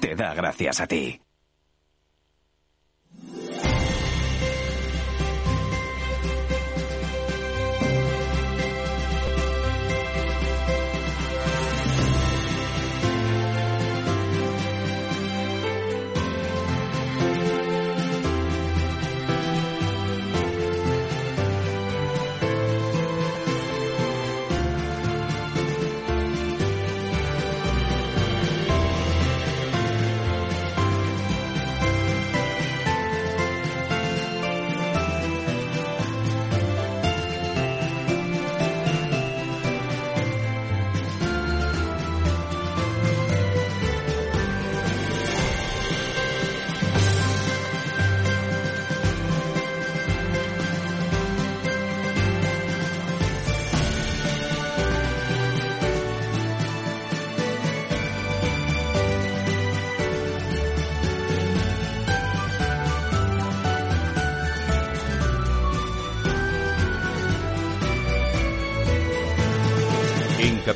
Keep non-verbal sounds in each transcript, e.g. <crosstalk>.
te da gracias a ti.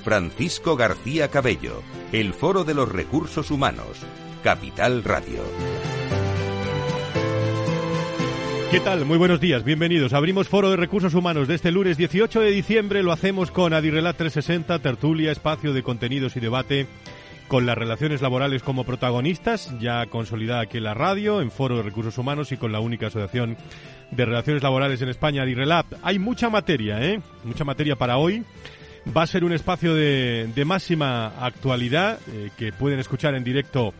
Francisco García Cabello, el Foro de los Recursos Humanos, Capital Radio. ¿Qué tal? Muy buenos días, bienvenidos. Abrimos Foro de Recursos Humanos de este lunes 18 de diciembre. Lo hacemos con Adirrelat 360, tertulia, espacio de contenidos y debate con las relaciones laborales como protagonistas, ya consolidada aquí en la radio, en Foro de Recursos Humanos y con la única asociación de relaciones laborales en España, Adirrelat. Hay mucha materia, ¿eh? Mucha materia para hoy. Va a ser un espacio de, máxima actualidad eh, que pueden escuchar en directo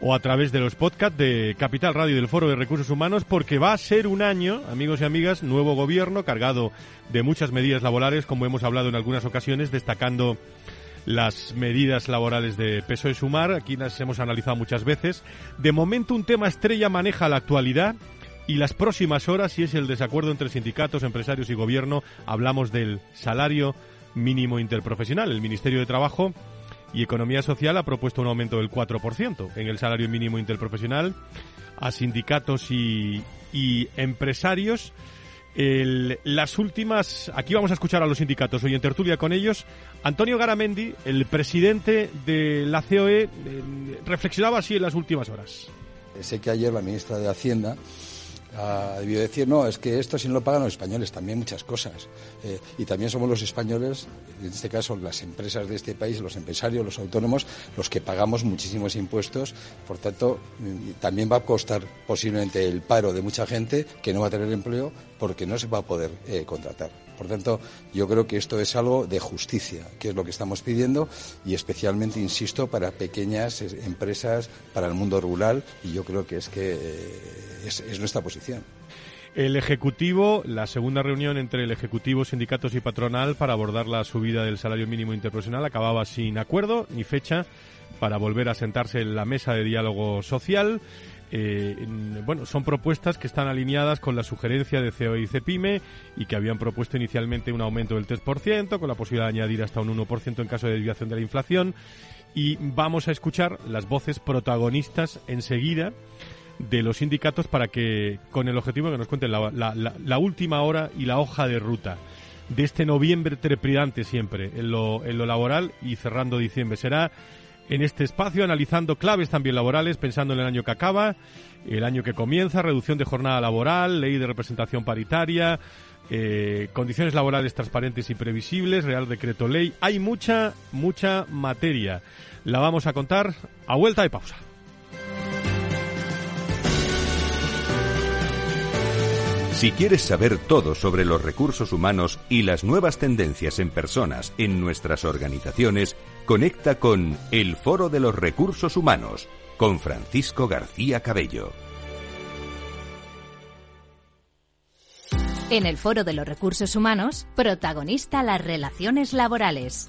o a través de los podcasts de Capital Radio y del Foro de Recursos Humanos porque va a ser un año, amigos y amigas, nuevo gobierno cargado de muchas medidas laborales, como hemos hablado en algunas ocasiones, destacando las medidas laborales de peso de sumar, aquí las hemos analizado muchas veces. De momento un tema estrella maneja la actualidad y las próximas horas, y es el desacuerdo entre sindicatos, empresarios y gobierno, hablamos del salario mínimo interprofesional. El Ministerio de Trabajo y Economía Social ha propuesto un aumento del 4% en el salario mínimo interprofesional a sindicatos y, empresarios. las últimas, aquí vamos a escuchar a los sindicatos hoy en tertulia con ellos. Antonio Garamendi, el presidente de la COE, eh, reflexionaba así en las últimas horas. Sé que ayer la ministra de Hacienda ha debido decir, no, es que esto si no lo pagan los españoles, también muchas cosas. Eh, y también somos los españoles, en este caso las empresas de este país, los empresarios, los autónomos, los que pagamos muchísimos impuestos. Por tanto, mm, también va a costar posiblemente el paro de mucha gente que no va a tener empleo porque no se va a poder eh, contratar. Por tanto, yo creo que esto es algo de justicia, que es lo que estamos pidiendo y especialmente, insisto, para pequeñas eh, empresas, para el mundo rural y yo creo que es que es nuestra posición. El Ejecutivo, la segunda reunión entre el Ejecutivo, sindicatos y patronal para abordar la subida del salario mínimo interprofesional acababa sin acuerdo ni fecha para volver a sentarse en la mesa de diálogo social. Eh, bueno, son propuestas que están alineadas con la sugerencia de CEO y CEPIME y que habían propuesto inicialmente un aumento del 3%, con la posibilidad de añadir hasta un 1% en caso de desviación de la inflación. Y vamos a escuchar las voces protagonistas enseguida de los sindicatos para que, con el objetivo de que nos cuenten la, última hora y la hoja de ruta. de este noviembre trepidante siempre en lo, en lo laboral y cerrando diciembre. Será en este espacio analizando claves también laborales, pensando en el año que acaba, el año que comienza, reducción de jornada laboral, ley de representación paritaria, eh, condiciones laborales transparentes y previsibles, Real Decreto Ley. Hay mucha, mucha materia. La vamos a contar a vuelta de pausa. Si quieres saber todo sobre los recursos humanos y las nuevas tendencias en personas en nuestras organizaciones, conecta con El Foro de los Recursos Humanos con Francisco García Cabello. En el Foro de los Recursos Humanos, protagonista las relaciones laborales.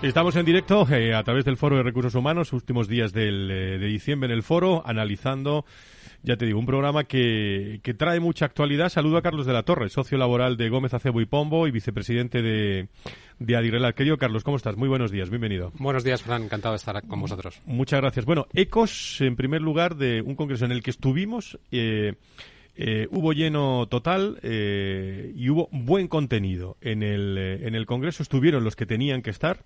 Estamos en directo eh, a través del Foro de Recursos Humanos, últimos días del, eh, de diciembre en el foro, analizando, ya te digo, un programa que, que, trae mucha actualidad. Saludo a Carlos de la Torre, socio laboral de Gómez Acebo y Pombo y vicepresidente de, de Adirela. Querido Carlos, ¿cómo estás? Muy buenos días, bienvenido. Buenos días, Fran, encantado de estar con vosotros. Muchas gracias. Bueno, ecos, en primer lugar, de un congreso en el que estuvimos. Eh, eh, hubo lleno total eh, y hubo buen contenido. En el, eh, en el Congreso estuvieron los que tenían que estar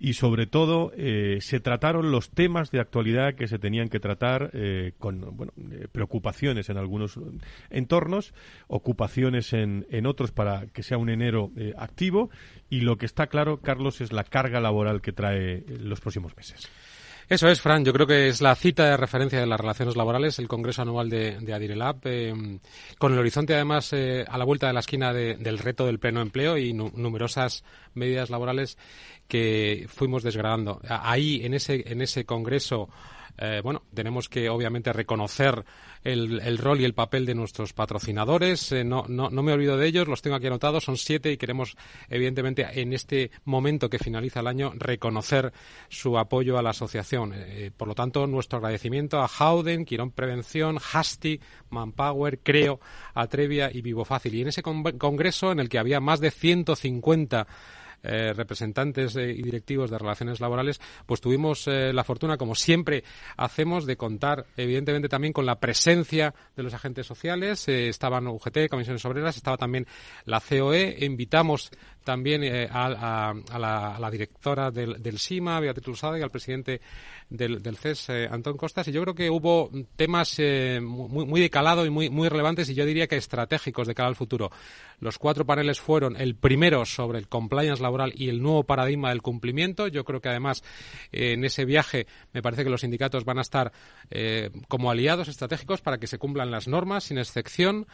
y sobre todo eh, se trataron los temas de actualidad que se tenían que tratar eh, con bueno, preocupaciones en algunos entornos, ocupaciones en, en, otros para que sea un enero activo y lo que está claro, Carlos, es la carga laboral que trae los próximos meses. Eso es, Fran. Yo creo que es la cita de referencia de las relaciones laborales, el Congreso Anual de, de Adirelab, eh, con el horizonte además eh, a la vuelta de la esquina de, del reto del pleno empleo y nu numerosas medidas laborales que fuimos desgradando. Ahí, en ese, en ese Congreso, eh, bueno, tenemos que obviamente reconocer el, el, rol y el papel de nuestros patrocinadores. Eh, no, no, no, me olvido de ellos, los tengo aquí anotados, son siete y queremos, evidentemente, en este momento que finaliza el año, reconocer su apoyo a la asociación. Eh, por lo tanto, nuestro agradecimiento a Howden, Quirón Prevención, Hasty, Manpower, Creo, Atrevia y Vivo Fácil. Y en ese con congreso, en el que había más de 150 eh, representantes eh, y directivos de relaciones laborales, pues tuvimos eh, la fortuna, como siempre hacemos, de contar, evidentemente, también con la presencia de los agentes sociales. Estaban UGT, Comisiones Obreras, estaba también la COE. Invitamos también eh, a, a, a, la, a, la, directora del, del SIMA, Beatriz Lusada, y al presidente del, del CES, eh, Antón Costas, y yo creo que hubo temas eh, muy, muy de calado y muy, muy relevantes y yo diría que estratégicos de cara al futuro. Los cuatro paneles fueron el primero sobre el compliance laboral y el nuevo paradigma del cumplimiento. Yo creo que además eh, en ese viaje me parece que los sindicatos van a estar como aliados estratégicos para que se cumplan las normas sin excepción.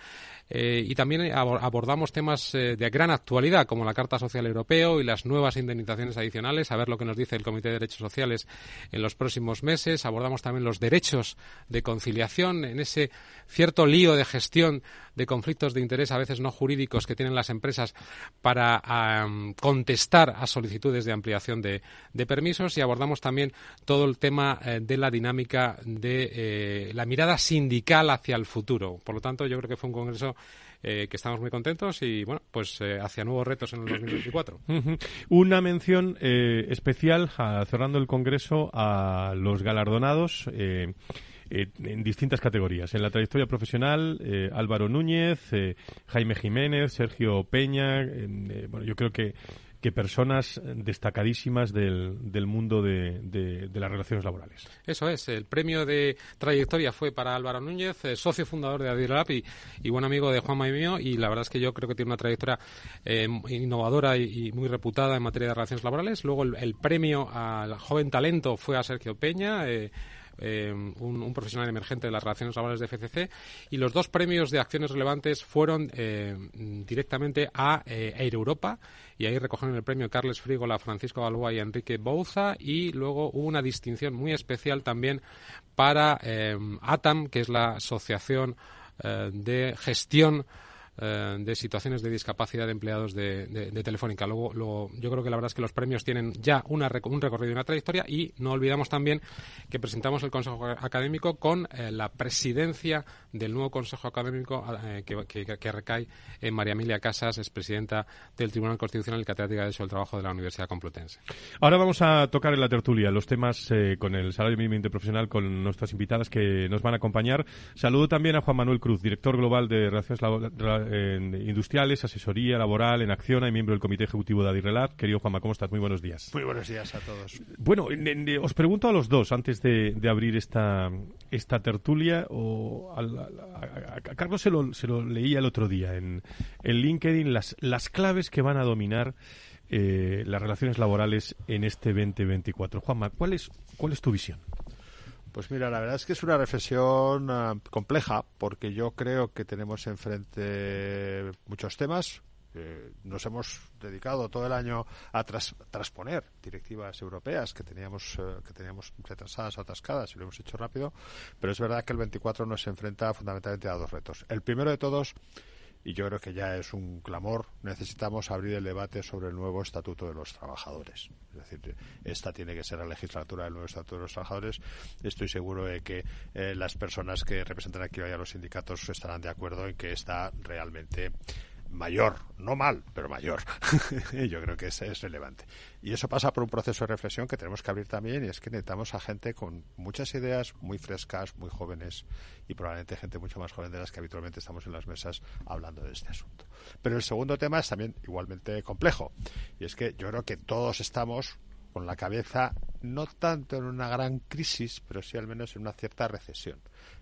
Eh, y también abordamos temas eh, de gran actualidad, como la Carta Social Europeo y las nuevas indemnizaciones adicionales, a ver lo que nos dice el Comité de Derechos Sociales en los próximos meses. Abordamos también los derechos de conciliación en ese cierto lío de gestión de conflictos de interés, a veces no jurídicos, que tienen las empresas para contestar a solicitudes de ampliación de, permisos y abordamos también todo el tema eh, de la dinámica de la mirada sindical hacia el futuro. Por lo tanto, yo creo que fue un congreso eh, que estamos muy contentos y bueno, pues eh, hacia nuevos retos en el 2024. <clears throat> Una mención eh, especial, a, cerrando el Congreso, a los galardonados. Eh, en distintas categorías. En la trayectoria profesional, eh, Álvaro Núñez, eh, Jaime Jiménez, Sergio Peña, eh, bueno, yo creo que que personas destacadísimas del, del mundo de, de, las relaciones laborales. Eso es, el premio de trayectoria fue para Álvaro Núñez, eh, socio fundador de Adirlab y, y, buen amigo de Juanma y mío, y la verdad es que yo creo que tiene una trayectoria eh, innovadora y, muy reputada en materia de relaciones laborales. Luego el, el premio al joven talento fue a Sergio Peña. Eh, eh, un, profesional emergente de las relaciones laborales de FCC y los dos premios de acciones relevantes fueron eh, directamente a eh, Air Europa y ahí recogieron el premio Carles Frígola, Francisco Balboa y Enrique Bouza y luego hubo una distinción muy especial también para ATAM, que es la Asociación de Gestión eh, de situaciones de discapacidad de empleados de, Telefónica. Luego, yo creo que la verdad es que los premios tienen ya una, un recorrido y una trayectoria y no olvidamos también que presentamos el Consejo Académico con eh, la presidencia del nuevo Consejo Académico eh, que, recae en María Emilia Casas, es presidenta del Tribunal Constitucional y catedrática de Derecho del Trabajo de la Universidad Complutense. Ahora vamos a tocar en la tertulia los temas con el salario mínimo interprofesional con nuestras invitadas que nos van a acompañar. Saludo también a Juan Manuel Cruz, director global de Relaciones Industriales, Asesoría Laboral en Acciona y miembro del Comité Ejecutivo de Adirrelat. Querido Juanma, ¿cómo estás? Muy buenos días. Muy buenos días a todos. Bueno, os pregunto a los dos, antes de, abrir esta, esta tertulia, o a, Carlos se lo, se lo leía el otro día en, en LinkedIn, las, las claves que van a dominar eh, las relaciones laborales en este 2024. Juanma, ¿cuál es, cuál es tu visión? Pues mira, la verdad es que es una reflexión ah, compleja porque yo creo que tenemos enfrente muchos temas. nos hemos dedicado todo el año a transponer directivas europeas que teníamos eh, que teníamos retrasadas, atascadas y lo hemos hecho rápido, pero es verdad que el 24 nos enfrenta fundamentalmente a dos retos. El primero de todos y yo creo que ya es un clamor. Necesitamos abrir el debate sobre el nuevo Estatuto de los Trabajadores. Es decir, esta tiene que ser la legislatura del nuevo Estatuto de los Trabajadores. Estoy seguro de que eh, las personas que representan aquí hoy a los sindicatos estarán de acuerdo en que está realmente mayor, no mal, pero mayor. <laughs> Yo creo que es, es relevante. Y eso pasa por un proceso de reflexión que tenemos que abrir también y es que necesitamos a gente con muchas ideas muy frescas, muy jóvenes y probablemente gente mucho más joven de las que habitualmente estamos en las mesas hablando de este asunto. Pero el segundo tema es también igualmente complejo y es que yo creo que todos estamos con la cabeza no tanto en una gran crisis, pero sí al menos en una cierta recesión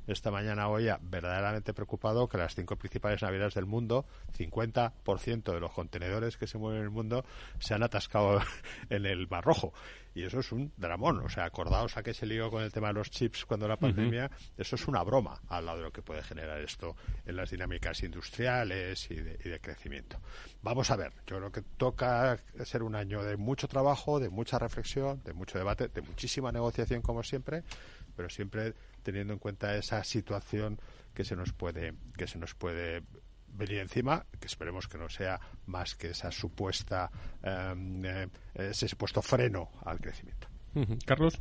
esta mañana oía verdaderamente preocupado que las cinco principales navieras del mundo, 50% de los contenedores que se mueven en el mundo, se han atascado <laughs> en el Mar Rojo. Y eso es un dramón. O sea, acordaos a que se lió con el tema de los chips cuando la pandemia. Eso es una broma al lado de lo que puede generar esto en las dinámicas industriales y de, y de crecimiento. Vamos a ver. Yo creo que toca ser un año de mucho trabajo, de mucha reflexión, de mucho debate, de muchísima negociación, como siempre, pero siempre teniendo en cuenta esa situación que se nos puede que se nos puede venir encima, que esperemos que no sea más que esa supuesta em, eh, ese supuesto freno al crecimiento. Carlos.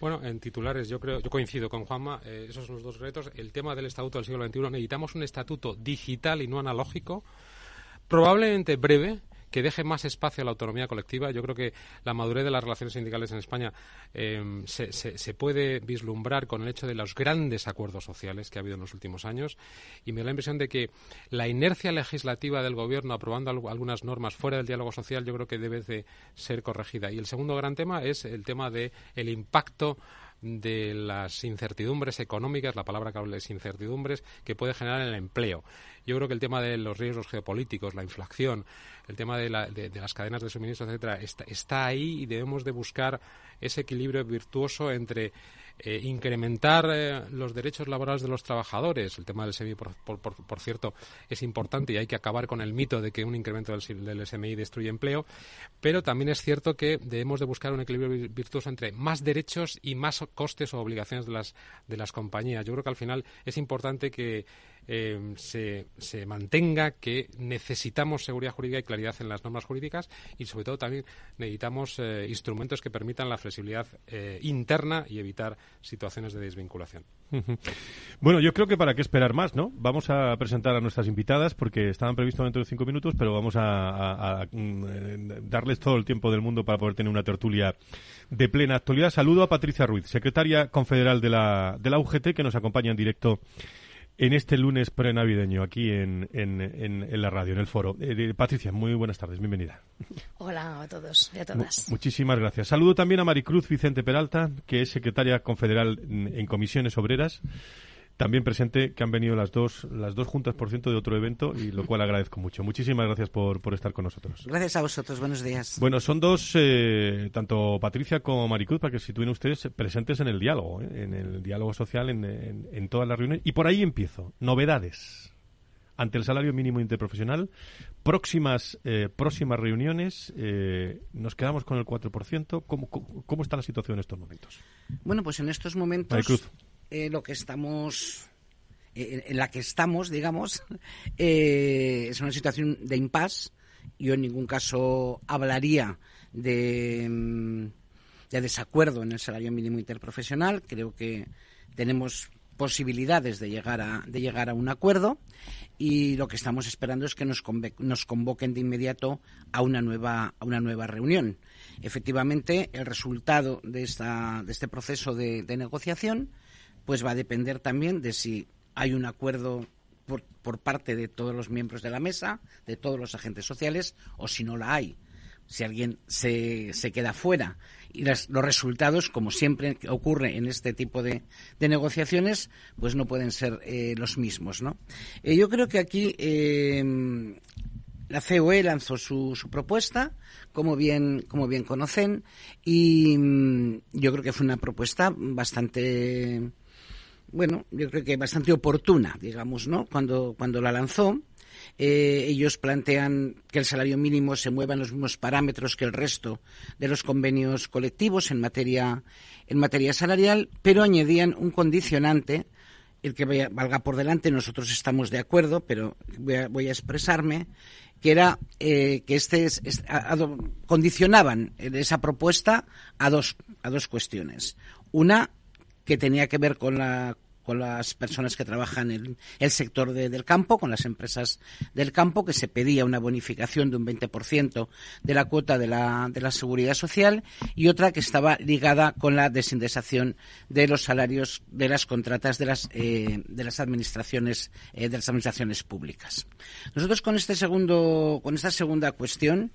Bueno, en titulares yo creo, yo coincido con Juanma, eh, esos son los dos retos. El tema del estatuto del siglo XXI, necesitamos un estatuto digital y no analógico, probablemente breve, que deje más espacio a la autonomía colectiva. Yo creo que la madurez de las relaciones sindicales en España em, se, se, puede vislumbrar con el hecho de los grandes acuerdos sociales que ha habido en los últimos años y me da la impresión de que la inercia legislativa del Gobierno aprobando algunas normas fuera del diálogo social yo creo que debe de ser corregida. Y el segundo gran tema es el tema del el impacto de las incertidumbres económicas, la palabra que habla es incertidumbres, que puede generar el empleo. Yo creo que el tema de los riesgos geopolíticos, la inflación, el tema de, las cadenas de suministro, etcétera, está, ahí y debemos de buscar ese equilibrio virtuoso entre eh, incrementar eh, los derechos laborales de los trabajadores. El tema del SMI, por, cierto, es importante y hay que acabar con el mito de que un incremento del, del, SMI destruye empleo. Pero también es cierto que debemos de buscar un equilibrio virtuoso entre más derechos y más costes o obligaciones de las, de las compañías. Yo creo que al final es importante que eh, se, se, mantenga que necesitamos seguridad jurídica y claridad en las normas jurídicas y sobre todo también necesitamos eh, instrumentos que permitan la flexibilidad eh, interna y evitar situaciones de desvinculación. Bueno, yo creo que para qué esperar más, ¿no? Vamos a presentar a nuestras invitadas porque estaban previstos dentro de cinco minutos, pero vamos a, mm, darles todo el tiempo del mundo para poder tener una tertulia de plena actualidad. Saludo a Patricia Ruiz, secretaria confederal de la, de la UGT, que nos acompaña en directo en este lunes prenavideño aquí en, en, la radio, en el foro. Eh, Patricia, muy buenas tardes, bienvenida. Hola a todos y a todas. muchísimas gracias. Saludo también a Maricruz Vicente Peralta, que es secretaria confederal en Comisiones Obreras también presente que han venido las dos, las dos juntas, por ciento, de otro evento, y lo cual agradezco mucho. Muchísimas gracias por, por estar con nosotros. Gracias a vosotros, buenos días. Bueno, son dos, eh, tanto Patricia como Maricruz, para que se situen ustedes presentes en el diálogo, eh, en el diálogo social, en, en, todas las reuniones. Y por ahí empiezo. Novedades ante el salario mínimo interprofesional. Próximas, eh, próximas reuniones, nos quedamos con el 4%. ¿Cómo, cómo, ¿Cómo, está la situación en estos momentos? Bueno, pues en estos momentos... Maricruz. Eh, lo que estamos en la que estamos, digamos, <laughs> es una situación de impasse. Yo en ningún caso hablaría de, mm, de desacuerdo en el salario mínimo interprofesional. Creo que tenemos posibilidades de llegar a, de llegar a un acuerdo y lo que estamos esperando es que nos, nos convoquen de inmediato a una nueva, a una nueva reunión. Efectivamente, el resultado de, esta, de este proceso de, negociación pues va a depender también de si hay un acuerdo por, por, parte de todos los miembros de la mesa, de todos los agentes sociales, o si no la hay. Si alguien se, se queda fuera y los resultados, como siempre ocurre en este tipo de, negociaciones, pues no pueden ser eh, los mismos, ¿no? Eh, yo creo que aquí eh, la COE lanzó su, su, propuesta, como bien, como bien conocen, y mm, yo creo que fue una propuesta bastante, bueno, yo creo que bastante oportuna, digamos, ¿no? Cuando, cuando la lanzó. Eh, ellos plantean que el salario mínimo se mueva en los mismos parámetros que el resto de los convenios colectivos en materia, en materia salarial, pero añadían un condicionante el que valga por delante, nosotros estamos de acuerdo, pero voy a, expresarme, que era eh, que este condicionaban esa propuesta a dos, a dos cuestiones. Una que tenía que ver con la con las personas que trabajan en el sector del campo, con las empresas del campo, que se pedía una bonificación de un 20% de la cuota de la, de la seguridad social y otra que estaba ligada con la desindexación de los salarios de las contratas de las, eh, de las administraciones eh, de las administraciones públicas. Nosotros con este segundo con esta segunda cuestión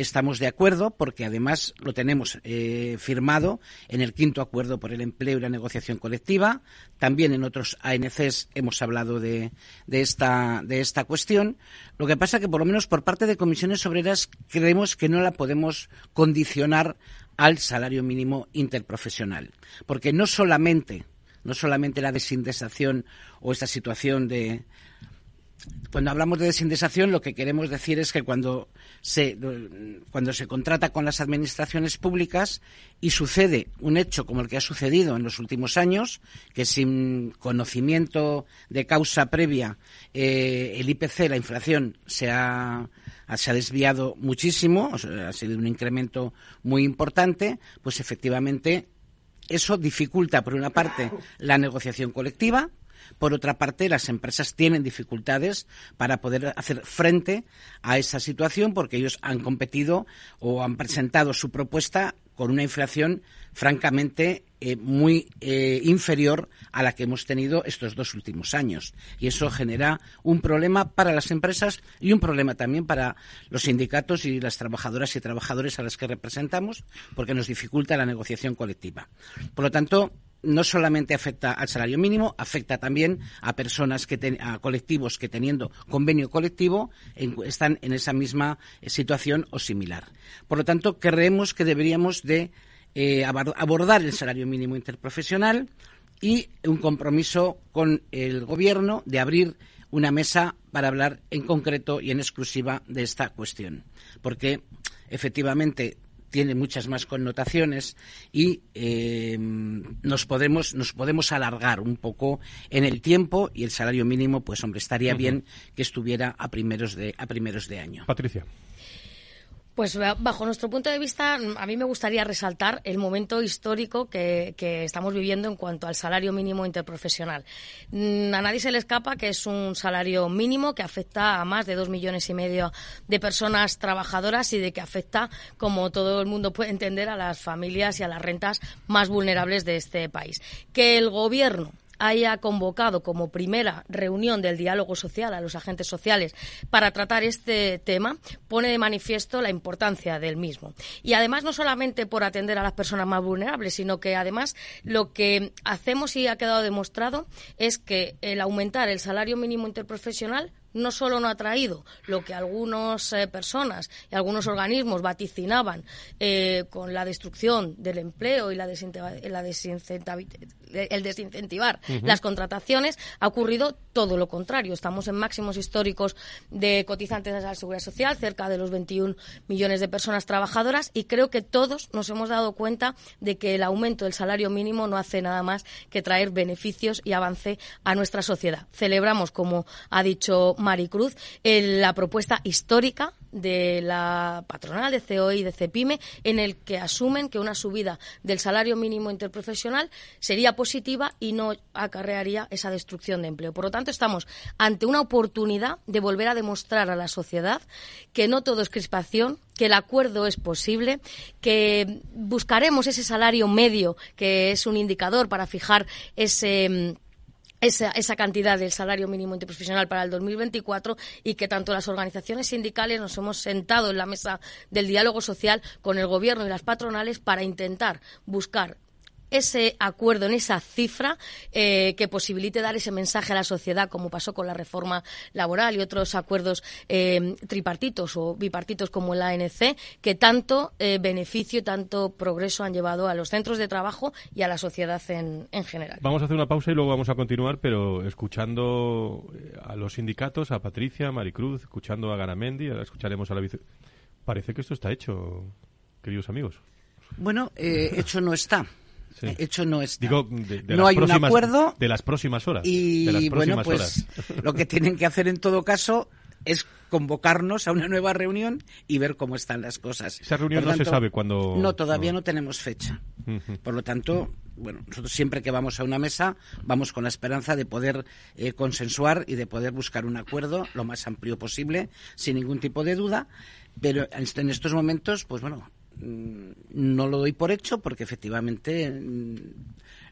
estamos de acuerdo porque además lo tenemos eh, firmado en el quinto acuerdo por el empleo y la negociación colectiva. También en otros ANCs hemos hablado de, esta, cuestión. Lo que pasa que por lo menos por parte de comisiones obreras creemos que no la podemos condicionar al salario mínimo interprofesional. Porque no solamente, no solamente la desindexación o esta situación de, cuando hablamos de desindexación, lo que queremos decir es que cuando se, cuando se contrata con las administraciones públicas y sucede un hecho como el que ha sucedido en los últimos años, que sin conocimiento de causa previa eh, el IPC, la inflación, se ha, se ha desviado muchísimo, ha sido un incremento muy importante, pues efectivamente eso dificulta, por una parte, la negociación colectiva, por otra parte, las empresas tienen dificultades para poder hacer frente a esa situación porque ellos han competido o han presentado su propuesta con una inflación francamente eh, muy eh, inferior a la que hemos tenido estos dos últimos años. Y eso genera un problema para las empresas y un problema también para los sindicatos y las trabajadoras y trabajadores a las que representamos, porque nos dificulta la negociación colectiva. Por lo tanto, no solamente afecta al salario mínimo, afecta también a personas que a colectivos que teniendo convenio colectivo están en esa misma eh, situación o similar. Por lo tanto, creemos que deberíamos de eh, abordar el salario mínimo interprofesional y un compromiso con el gobierno de abrir una mesa para hablar en concreto y en exclusiva de esta cuestión. Porque efectivamente tiene muchas más connotaciones y eh, nos podemos nos podemos alargar un poco en el tiempo y el salario mínimo pues hombre estaría bien que estuviera a primeros de a primeros de año. Patricia pues bajo nuestro punto de vista, a mí me gustaría resaltar el momento histórico que, estamos viviendo en cuanto al salario mínimo interprofesional. Mm, a nadie se le escapa que es un salario mínimo que afecta a más de dos millones y medio de personas trabajadoras y de que afecta, como todo el mundo puede entender, a las familias y a las rentas más vulnerables de este país. Que el gobierno haya convocado como primera reunión del diálogo social a los agentes sociales para tratar este tema pone de manifiesto la importancia del mismo. Y además no solamente por atender a las personas más vulnerables, sino que además lo que hacemos y ha quedado demostrado es que el aumentar el salario mínimo interprofesional no solo no ha traído lo que algunas eh, personas y algunos organismos vaticinaban eh, con la destrucción del empleo y la, la el desincentivar las contrataciones, ha ocurrido todo lo contrario. Estamos en máximos históricos de cotizantes a la Seguridad Social, cerca de los 21 millones de personas trabajadoras, y creo que todos nos hemos dado cuenta de que el aumento del salario mínimo no hace nada más que traer beneficios y avance a nuestra sociedad. Celebramos, como ha dicho Maricruz, la propuesta histórica de la patronal de COI y de CEPIME en el que asumen que una subida del salario mínimo interprofesional sería positiva y no acarrearía esa destrucción de empleo. Por lo tanto, estamos ante una oportunidad de volver a demostrar a la sociedad que no todo es crispación, que el acuerdo es posible, que buscaremos ese salario medio, que es un indicador para fijar ese esa, esa, cantidad del salario mínimo interprofesional para el 2024 y que tanto las organizaciones sindicales nos hemos sentado en la mesa del diálogo social con el gobierno y las patronales para intentar buscar ese acuerdo en esa cifra eh, que posibilite dar ese mensaje a la sociedad, como pasó con la reforma laboral y otros acuerdos eh, tripartitos o bipartitos como la ANC, que tanto eh, beneficio y tanto progreso han llevado a los centros de trabajo y a la sociedad en, en, general. Vamos a hacer una pausa y luego vamos a continuar, pero escuchando a los sindicatos, a Patricia, a Maricruz, escuchando a Garamendi, ahora escucharemos a la vice. Parece que esto está hecho, queridos amigos. Bueno, hecho no está. Hecho no está. Digo, de, no hay próximas, un acuerdo. De las próximas horas. Y bueno, pues lo que tienen que hacer en todo caso es convocarnos a una nueva reunión y ver cómo están las cosas. Esa reunión no se sabe cuándo. No, todavía no, tenemos fecha. Por lo tanto, bueno, nosotros siempre que vamos a una mesa vamos con la esperanza de poder eh, consensuar y de poder buscar un acuerdo lo más amplio posible, sin ningún tipo de duda. Pero en estos momentos, pues bueno, no lo doy por hecho porque efectivamente mm,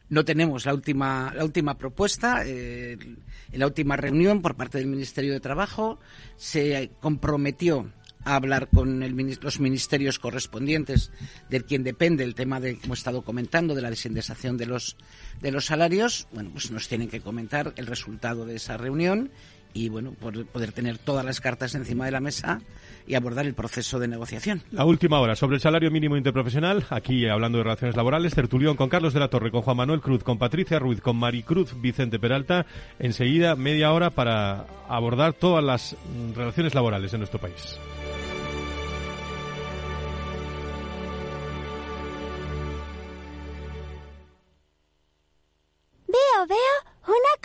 no tenemos la última, la última propuesta. Eh, en la última reunión por parte del Ministerio de Trabajo se comprometió a hablar con los ministerios correspondientes de quien depende el tema de, como he estado comentando, de la desindexación de los, de los salarios. Bueno, pues nos tienen que comentar el resultado de esa reunión y bueno, poder tener todas las cartas encima de la mesa y abordar el proceso de negociación. La última hora sobre el salario mínimo interprofesional, aquí hablando de relaciones laborales, tertulión con Carlos de la Torre, con Juan Manuel Cruz, con Patricia Ruiz, con Maricruz Vicente Peralta, enseguida media hora para abordar todas las relaciones laborales en nuestro país.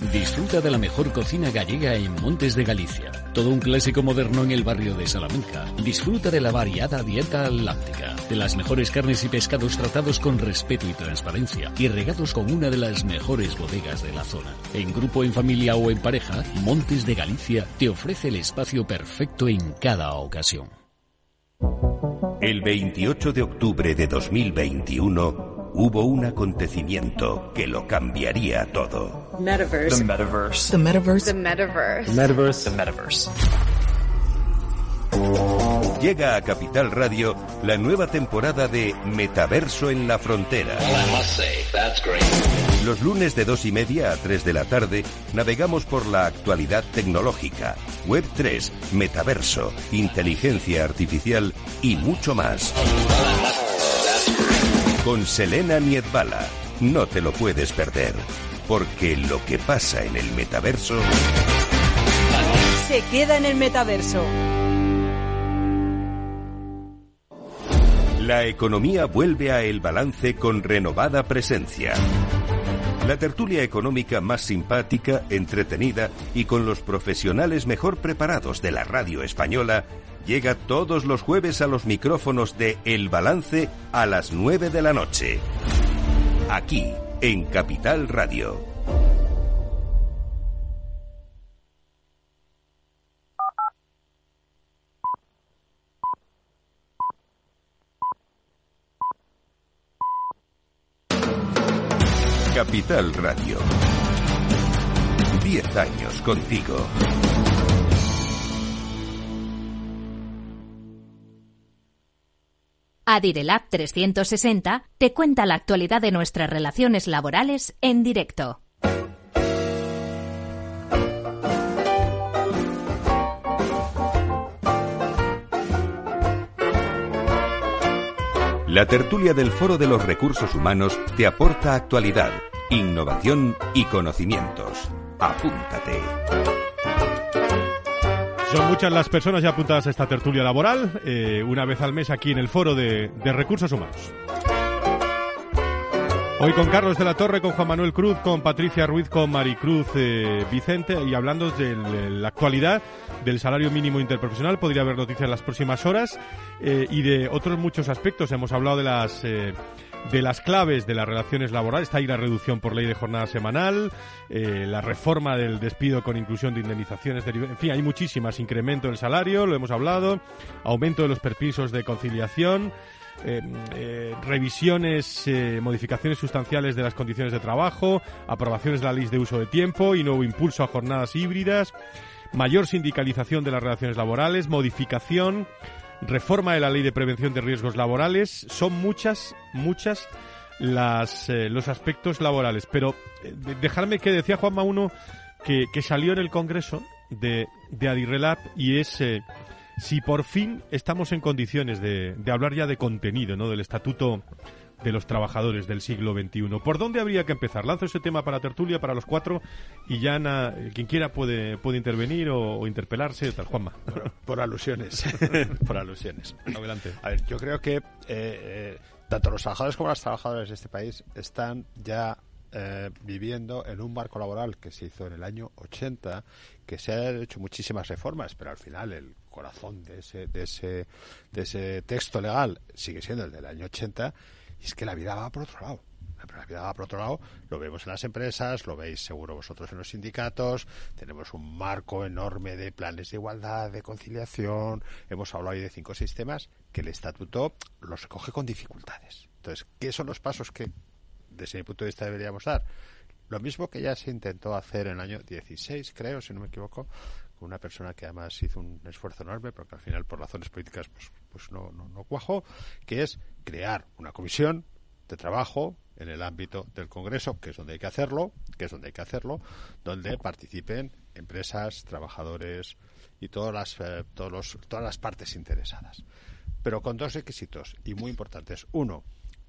Disfruta de la mejor cocina gallega en Montes de Galicia. Todo un clásico moderno en el barrio de Salamanca. Disfruta de la variada dieta atlántica, de las mejores carnes y pescados tratados con respeto y transparencia y regados con una de las mejores bodegas de la zona. En grupo, en familia o en pareja, Montes de Galicia te ofrece el espacio perfecto en cada ocasión. El 28 de octubre de 2021 hubo un acontecimiento que lo cambiaría todo. Metaverse. The metaverse. The metaverse. The metaverse. The metaverse. The metaverse. Llega a Capital Radio la nueva temporada de Metaverso en la Frontera. Los lunes de dos y media a 3 de la tarde navegamos por la actualidad tecnológica, Web 3, Metaverso, inteligencia artificial y mucho más con Selena Niedbala. No te lo puedes perder, porque lo que pasa en el metaverso... Se queda en el metaverso. La economía vuelve a el balance con renovada presencia. La tertulia económica más simpática, entretenida y con los profesionales mejor preparados de la radio española llega todos los jueves a los micrófonos de El Balance a las 9 de la noche. Aquí, en Capital Radio. Capital Radio. Diez años contigo. Adirelab 360 te cuenta la actualidad de nuestras relaciones laborales en directo. La tertulia del Foro de los Recursos Humanos te aporta actualidad, innovación y conocimientos. Apúntate. Son muchas las personas ya apuntadas a esta tertulia laboral, eh, una vez al mes aquí en el Foro de, Recursos Humanos. Hoy con Carlos de la Torre, con Juan Manuel Cruz, con Patricia Ruiz, con Maricruz eh, Vicente y hablando de la actualidad del salario mínimo interprofesional. Podría haber noticias en las próximas horas eh, y de otros muchos aspectos. Hemos hablado de las de las claves de las relaciones laborales. Está ahí la reducción por ley de jornada semanal, eh, la reforma del despido con inclusión de indemnizaciones. En fin, hay muchísimas. Incremento del salario, lo hemos hablado. Aumento de los permisos de conciliación. Eh, eh, revisiones, eh, modificaciones sustanciales de las condiciones de trabajo, aprobaciones de la ley de uso de tiempo y nuevo impulso a jornadas híbridas, mayor sindicalización de las relaciones laborales, modificación, reforma de la ley de prevención de riesgos laborales. Son muchas, muchas las, los aspectos laborales. Pero dejarme que decía Juanma uno que, que salió en el Congreso de, de Adirrelab y es si por fin estamos en condiciones de, de hablar ya de contenido, ¿no? Del estatuto de los trabajadores del siglo XXI. ¿Por dónde habría que empezar? Lanzo ese tema para tertulia, para los cuatro, y ya quien quiera puede, puede intervenir o, interpelarse, tal Juanma. Por, alusiones. por alusiones. <laughs> Adelante. A ver, yo creo que eh, eh, tanto los trabajadores como las trabajadoras de este país están ya eh, viviendo en un marco laboral que se hizo en el año 80, que se han hecho muchísimas reformas, pero al final el corazón de ese, de ese, de ese texto legal sigue siendo el del año 80, y es que la vida va por otro lado. La vida va por otro lado, lo vemos en las empresas, lo veis seguro vosotros en los sindicatos, tenemos un marco enorme de planes de igualdad, de conciliación, hemos hablado hoy de cinco sistemas que el estatuto los recoge con dificultades. Entonces, ¿qué son los pasos que desde mi punto de vista deberíamos dar? Lo mismo que ya se intentó hacer en el año 16, creo, si no me equivoco, con una persona que además hizo un esfuerzo enorme, porque al final por razones políticas pues, pues no, no, que es crear una comisión de trabajo en el ámbito del Congreso, que es donde hay que hacerlo, que es donde hay que hacerlo, donde participen empresas, trabajadores y todas las, eh, todos los, todas las partes interesadas. Pero con dos requisitos y muy importantes. Uno,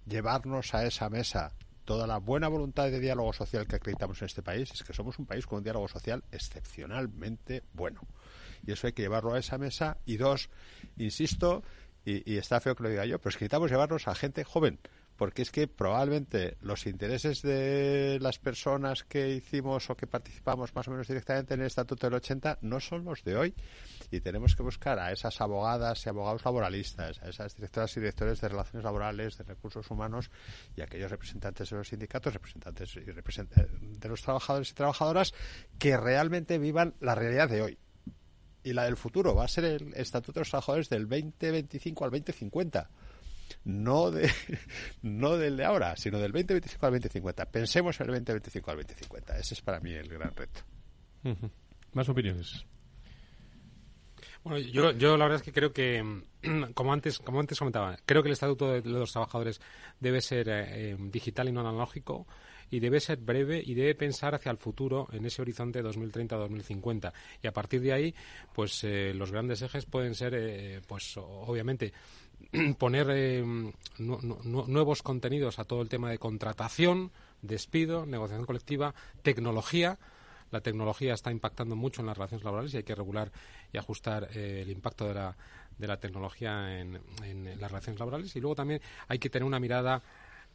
llevarnos a esa mesa toda la buena voluntad de diálogo social que acreditamos en este país es que somos un país con un diálogo social excepcionalmente bueno. Y eso hay que llevarlo a esa mesa. Y dos, insisto, y, está feo que lo diga yo, pero es que necesitamos llevarnos a gente joven porque es que probablemente los intereses de las personas que hicimos o que participamos más o menos directamente en el Estatuto del 80 no son los de hoy. Y tenemos que buscar a esas abogadas y abogados laboralistas, a esas directoras y directores de relaciones laborales, de recursos humanos y aquellos representantes de los sindicatos, representantes y eh, de los trabajadores y trabajadoras que realmente vivan la realidad de hoy. Y la del futuro va a ser el Estatuto de los Trabajadores del 2025 al 2050 no, de, <laughs> no del de ahora, sino del 2025 al 2050. Pensemos en el 2025 al 2050. Ese es para mí el gran reto. Más opiniones. Bueno, yo, yo la verdad es que creo que, <clears throat> como antes, como antes comentaba, creo que el Estatuto de los Trabajadores debe ser eh, eh, digital y no analógico y debe ser breve y debe pensar hacia el futuro en ese horizonte 2030-2050 y a partir de ahí pues eh, los grandes ejes pueden ser pues obviamente <clears throat> poner eh, nuevos contenidos a todo el tema de contratación, despido, negociación colectiva, tecnología. La tecnología está impactando mucho en las relaciones laborales y hay que regular y ajustar eh, el impacto de la, de la tecnología en, las relaciones laborales. Y luego también hay que tener una mirada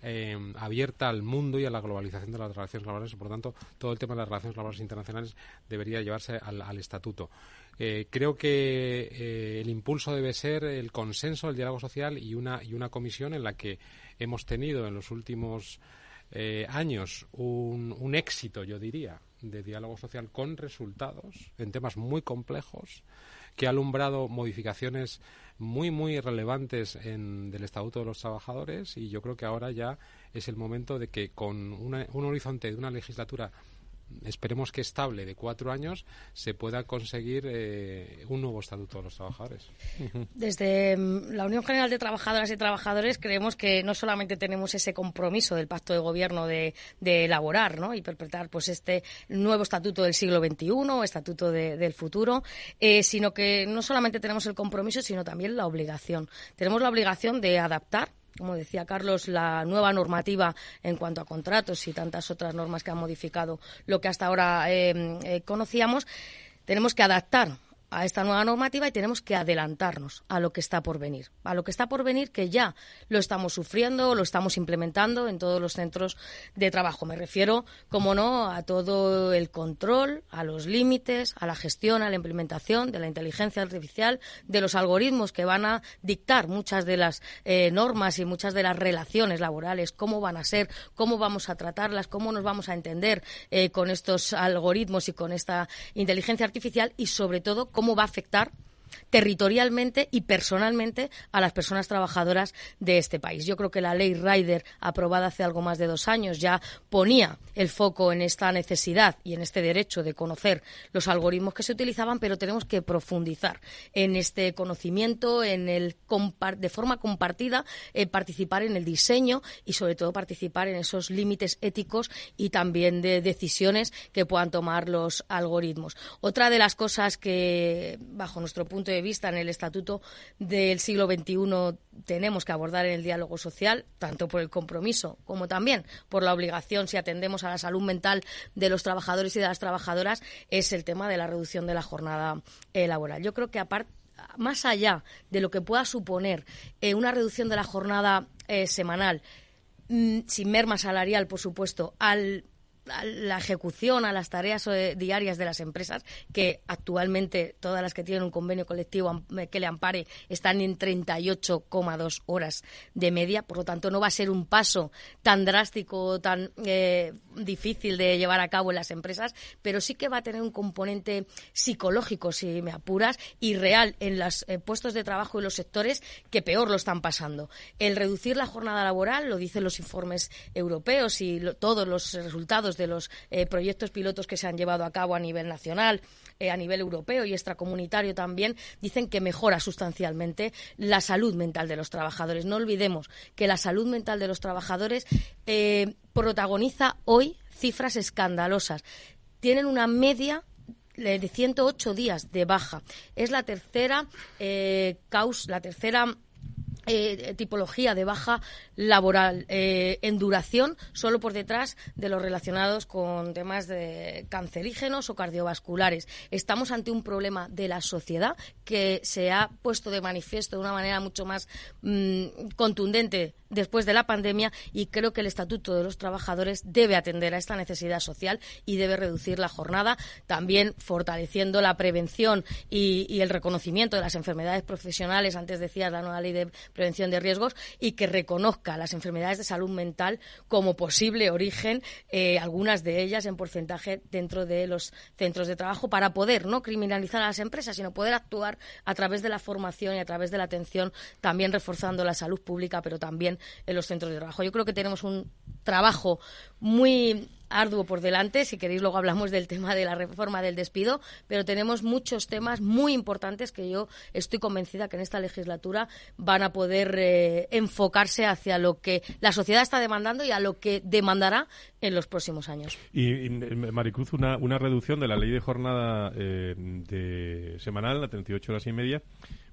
eh, abierta al mundo y a la globalización de las relaciones laborales. Por lo tanto, todo el tema de las relaciones laborales internacionales debería llevarse al, estatuto. Eh, creo que eh, el impulso debe ser el consenso, el diálogo social y una, y una comisión en la que hemos tenido en los últimos años un, un éxito, yo diría, de diálogo social con resultados en temas muy complejos que ha alumbrado modificaciones muy, muy relevantes en, del Estatuto de los Trabajadores y yo creo que ahora ya es el momento de que con un horizonte de una legislatura esperemos que estable de cuatro años se pueda conseguir eh, un nuevo estatuto de los trabajadores. Desde mm, la Unión General de Trabajadoras y Trabajadores creemos que no solamente tenemos ese compromiso del pacto de gobierno de, elaborar ¿no? y perpetrar pues este nuevo estatuto del siglo XXI, estatuto del futuro, eh, sino que no solamente tenemos el compromiso, sino también la obligación. Tenemos la obligación de adaptar como decía Carlos, la nueva normativa en cuanto a contratos y tantas otras normas que han modificado lo que hasta ahora eh, eh, conocíamos, tenemos que adaptar a esta nueva normativa y tenemos que adelantarnos a lo que está por venir, a lo que está por venir que ya lo estamos sufriendo, lo estamos implementando en todos los centros de trabajo. Me refiero, como no, a todo el control, a los límites, a la gestión, a la implementación de la inteligencia artificial, de los algoritmos que van a dictar muchas de las eh, normas y muchas de las relaciones laborales, cómo van a ser, cómo vamos a tratarlas, cómo nos vamos a entender eh, con estos algoritmos y con esta inteligencia artificial y, sobre todo, cómo va a afectar territorialmente y personalmente a las personas trabajadoras de este país. Yo creo que la ley Rider, aprobada hace algo más de dos años, ya ponía el foco en esta necesidad y en este derecho de conocer los algoritmos que se utilizaban, pero tenemos que profundizar en este conocimiento, en el de forma compartida, eh, participar en el diseño y sobre todo participar en esos límites éticos y también de decisiones que puedan tomar los algoritmos. Otra de las cosas que, bajo nuestro punto de vista en el Estatuto del siglo XXI tenemos que abordar en el diálogo social, tanto por el compromiso como también por la obligación, si atendemos a la salud mental de los trabajadores y de las trabajadoras, es el tema de la reducción de la jornada eh, laboral. Yo creo que aparte más allá de lo que pueda suponer eh, una reducción de la jornada eh, semanal, mm, sin merma salarial, por supuesto, al la ejecución, a las tareas eh, diarias de las empresas, que actualmente todas las que tienen un convenio colectivo eh, que le ampare están en 38,2 horas de media. Por lo tanto, no va a ser un paso tan drástico, tan eh, difícil de llevar a cabo en las empresas, pero sí que va a tener un componente psicológico, si me apuras, y real en los puestos de trabajo y los sectores que peor lo están pasando. El reducir la jornada laboral, lo dicen los informes europeos y todos los resultados de los eh, proyectos pilotos que se han llevado a cabo a nivel nacional, eh, a nivel europeo y extracomunitario también, dicen que mejora sustancialmente la salud mental de los trabajadores. No olvidemos que la salud mental de los trabajadores eh, protagoniza hoy cifras escandalosas. Tienen una media de 108 días de baja. Es la tercera causa, la tercera eh, tipología de baja laboral eh, en duración solo por detrás de los relacionados con temas de cancerígenos o cardiovasculares. Estamos ante un problema de la sociedad que se ha puesto de manifiesto de una manera mucho más mm, contundente después de la pandemia y creo que el Estatuto de los Trabajadores debe atender a esta necesidad social y debe reducir la jornada, también fortaleciendo la prevención y, y el reconocimiento de las enfermedades profesionales. Antes decía la nueva ley de prevención de riesgos y que reconozca las enfermedades de salud mental como posible origen, eh, algunas de ellas en porcentaje dentro de los centros de trabajo, para poder no criminalizar a las empresas, sino poder actuar a través de la formación y a través de la atención, también reforzando la salud pública, pero también en los centros de trabajo. Yo creo que tenemos un trabajo muy arduo por delante. Si queréis, luego hablamos del tema de la reforma del despido, pero tenemos muchos temas muy importantes que yo estoy convencida que en esta legislatura van a poder eh, enfocarse hacia lo que la sociedad está demandando y a lo que demandará en los próximos años. Y, Maricruz, una, reducción de la ley de jornada eh, de semanal a 38 horas y media.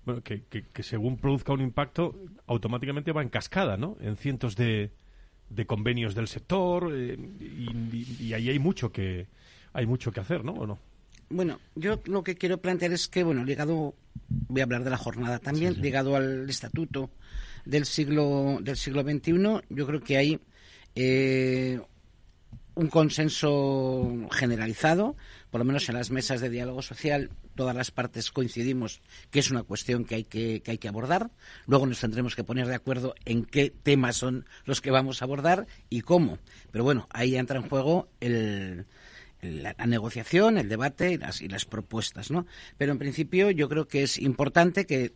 Bueno, que, que según produzca un impacto, automáticamente va en cascada, ¿no? En cientos de, de convenios del sector eh, y, ahí hay mucho que hay mucho que hacer, ¿no? ¿O no? Bueno, yo lo que quiero plantear es que, bueno, ligado, voy a hablar de la jornada también, ligado al estatuto del siglo del siglo XXI, yo creo que hay eh, un consenso generalizado, por lo menos en las mesas de diálogo social, todas las partes coincidimos que es una cuestión que hay que, que hay que abordar. Luego nos tendremos que poner de acuerdo en qué temas son los que vamos a abordar y cómo. Pero bueno, ahí entra en juego el, la, la, negociación, el debate y las, y las propuestas, ¿no? Pero en principio yo creo que es importante que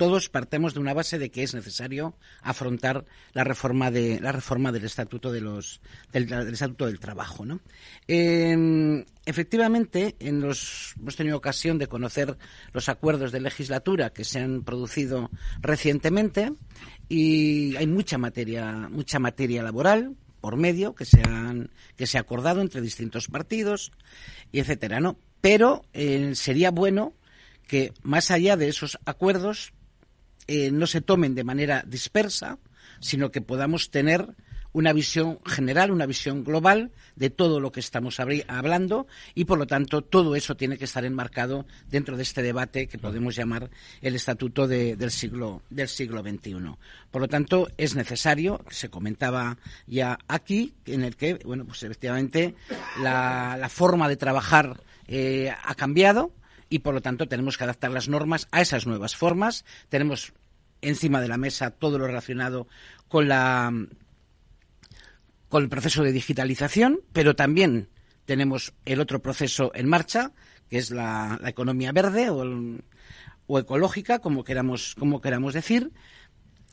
todos partemos de una base de que es necesario afrontar la reforma de la reforma del estatuto de los del, estatuto del trabajo ¿no? eh, efectivamente en los hemos tenido ocasión de conocer los acuerdos de legislatura que se han producido recientemente y hay mucha materia mucha materia laboral por medio que se han que se ha acordado entre distintos partidos y etcétera no pero eh, sería bueno que más allá de esos acuerdos eh, no se tomen de manera dispersa, sino que podamos tener una visión general, una visión global de todo lo que estamos hablando y, por lo tanto, todo eso tiene que estar enmarcado dentro de este debate que podemos llamar el estatuto de, del, siglo, del siglo XXI. Por lo tanto, es necesario, se comentaba ya aquí, en el que, bueno, pues efectivamente la, la forma de trabajar eh, ha cambiado, y por lo tanto tenemos que adaptar las normas a esas nuevas formas. Tenemos encima de la mesa todo lo relacionado con el proceso de digitalización, pero también tenemos el otro proceso en marcha, que es la, economía verde o, o, ecológica, como queramos, como queramos decir,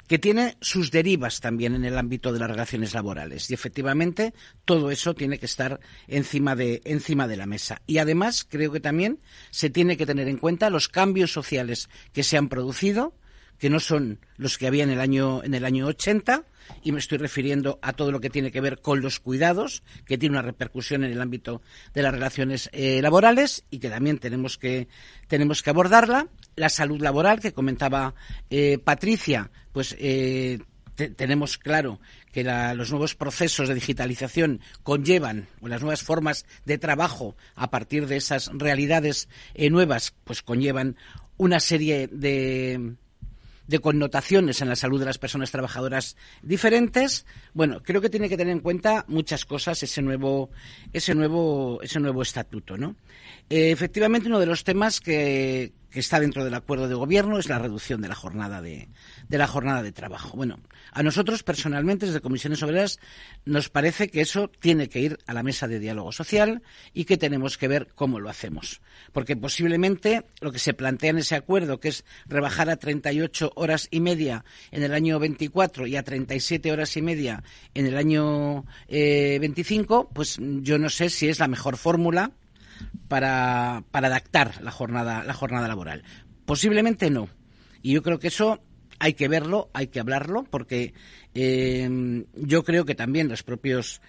que tiene sus derivas también en el ámbito de las relaciones laborales. Y efectivamente, todo eso tiene que estar encima de, encima de la mesa. Y además, creo que también se tiene que tener en cuenta los cambios sociales que se han producido, que no son los que había en el año en el año 80 y me estoy refiriendo a todo lo que tiene que ver con los cuidados que tiene una repercusión en el ámbito de las relaciones eh, laborales y que también tenemos que tenemos que abordarla la salud laboral que comentaba eh, Patricia pues eh, te, tenemos claro que los nuevos procesos de digitalización conllevan o las nuevas formas de trabajo a partir de esas realidades eh, nuevas pues conllevan una serie de de connotaciones en la salud de las personas trabajadoras diferentes. Bueno, creo que tiene que tener en cuenta muchas cosas ese nuevo, ese nuevo, ese nuevo estatuto, ¿no? Eh, efectivamente, uno de los temas que, que está dentro del acuerdo de gobierno es la reducción de la jornada de, la jornada de trabajo. Bueno, a nosotros personalmente desde Comisiones Obreras nos parece que eso tiene que ir a la mesa de diálogo social y que tenemos que ver cómo lo hacemos, porque posiblemente lo que se plantea en ese acuerdo, que es rebajar a 38 horas y media en el año 24 y a 37 horas y media en el año eh, 25, pues yo no sé si es la mejor fórmula para, para adaptar la jornada, la jornada laboral. Posiblemente no. Y yo creo que eso hay que verlo, hay que hablarlo, porque eh, yo creo que también las propias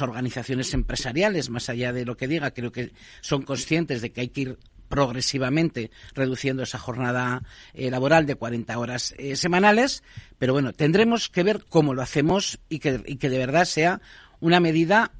organizaciones empresariales, más allá de lo que diga, creo que son conscientes de que hay que ir progresivamente reduciendo esa jornada eh, laboral de 40 horas eh, semanales, pero bueno, tendremos que ver cómo lo hacemos y que, y que de verdad sea una medida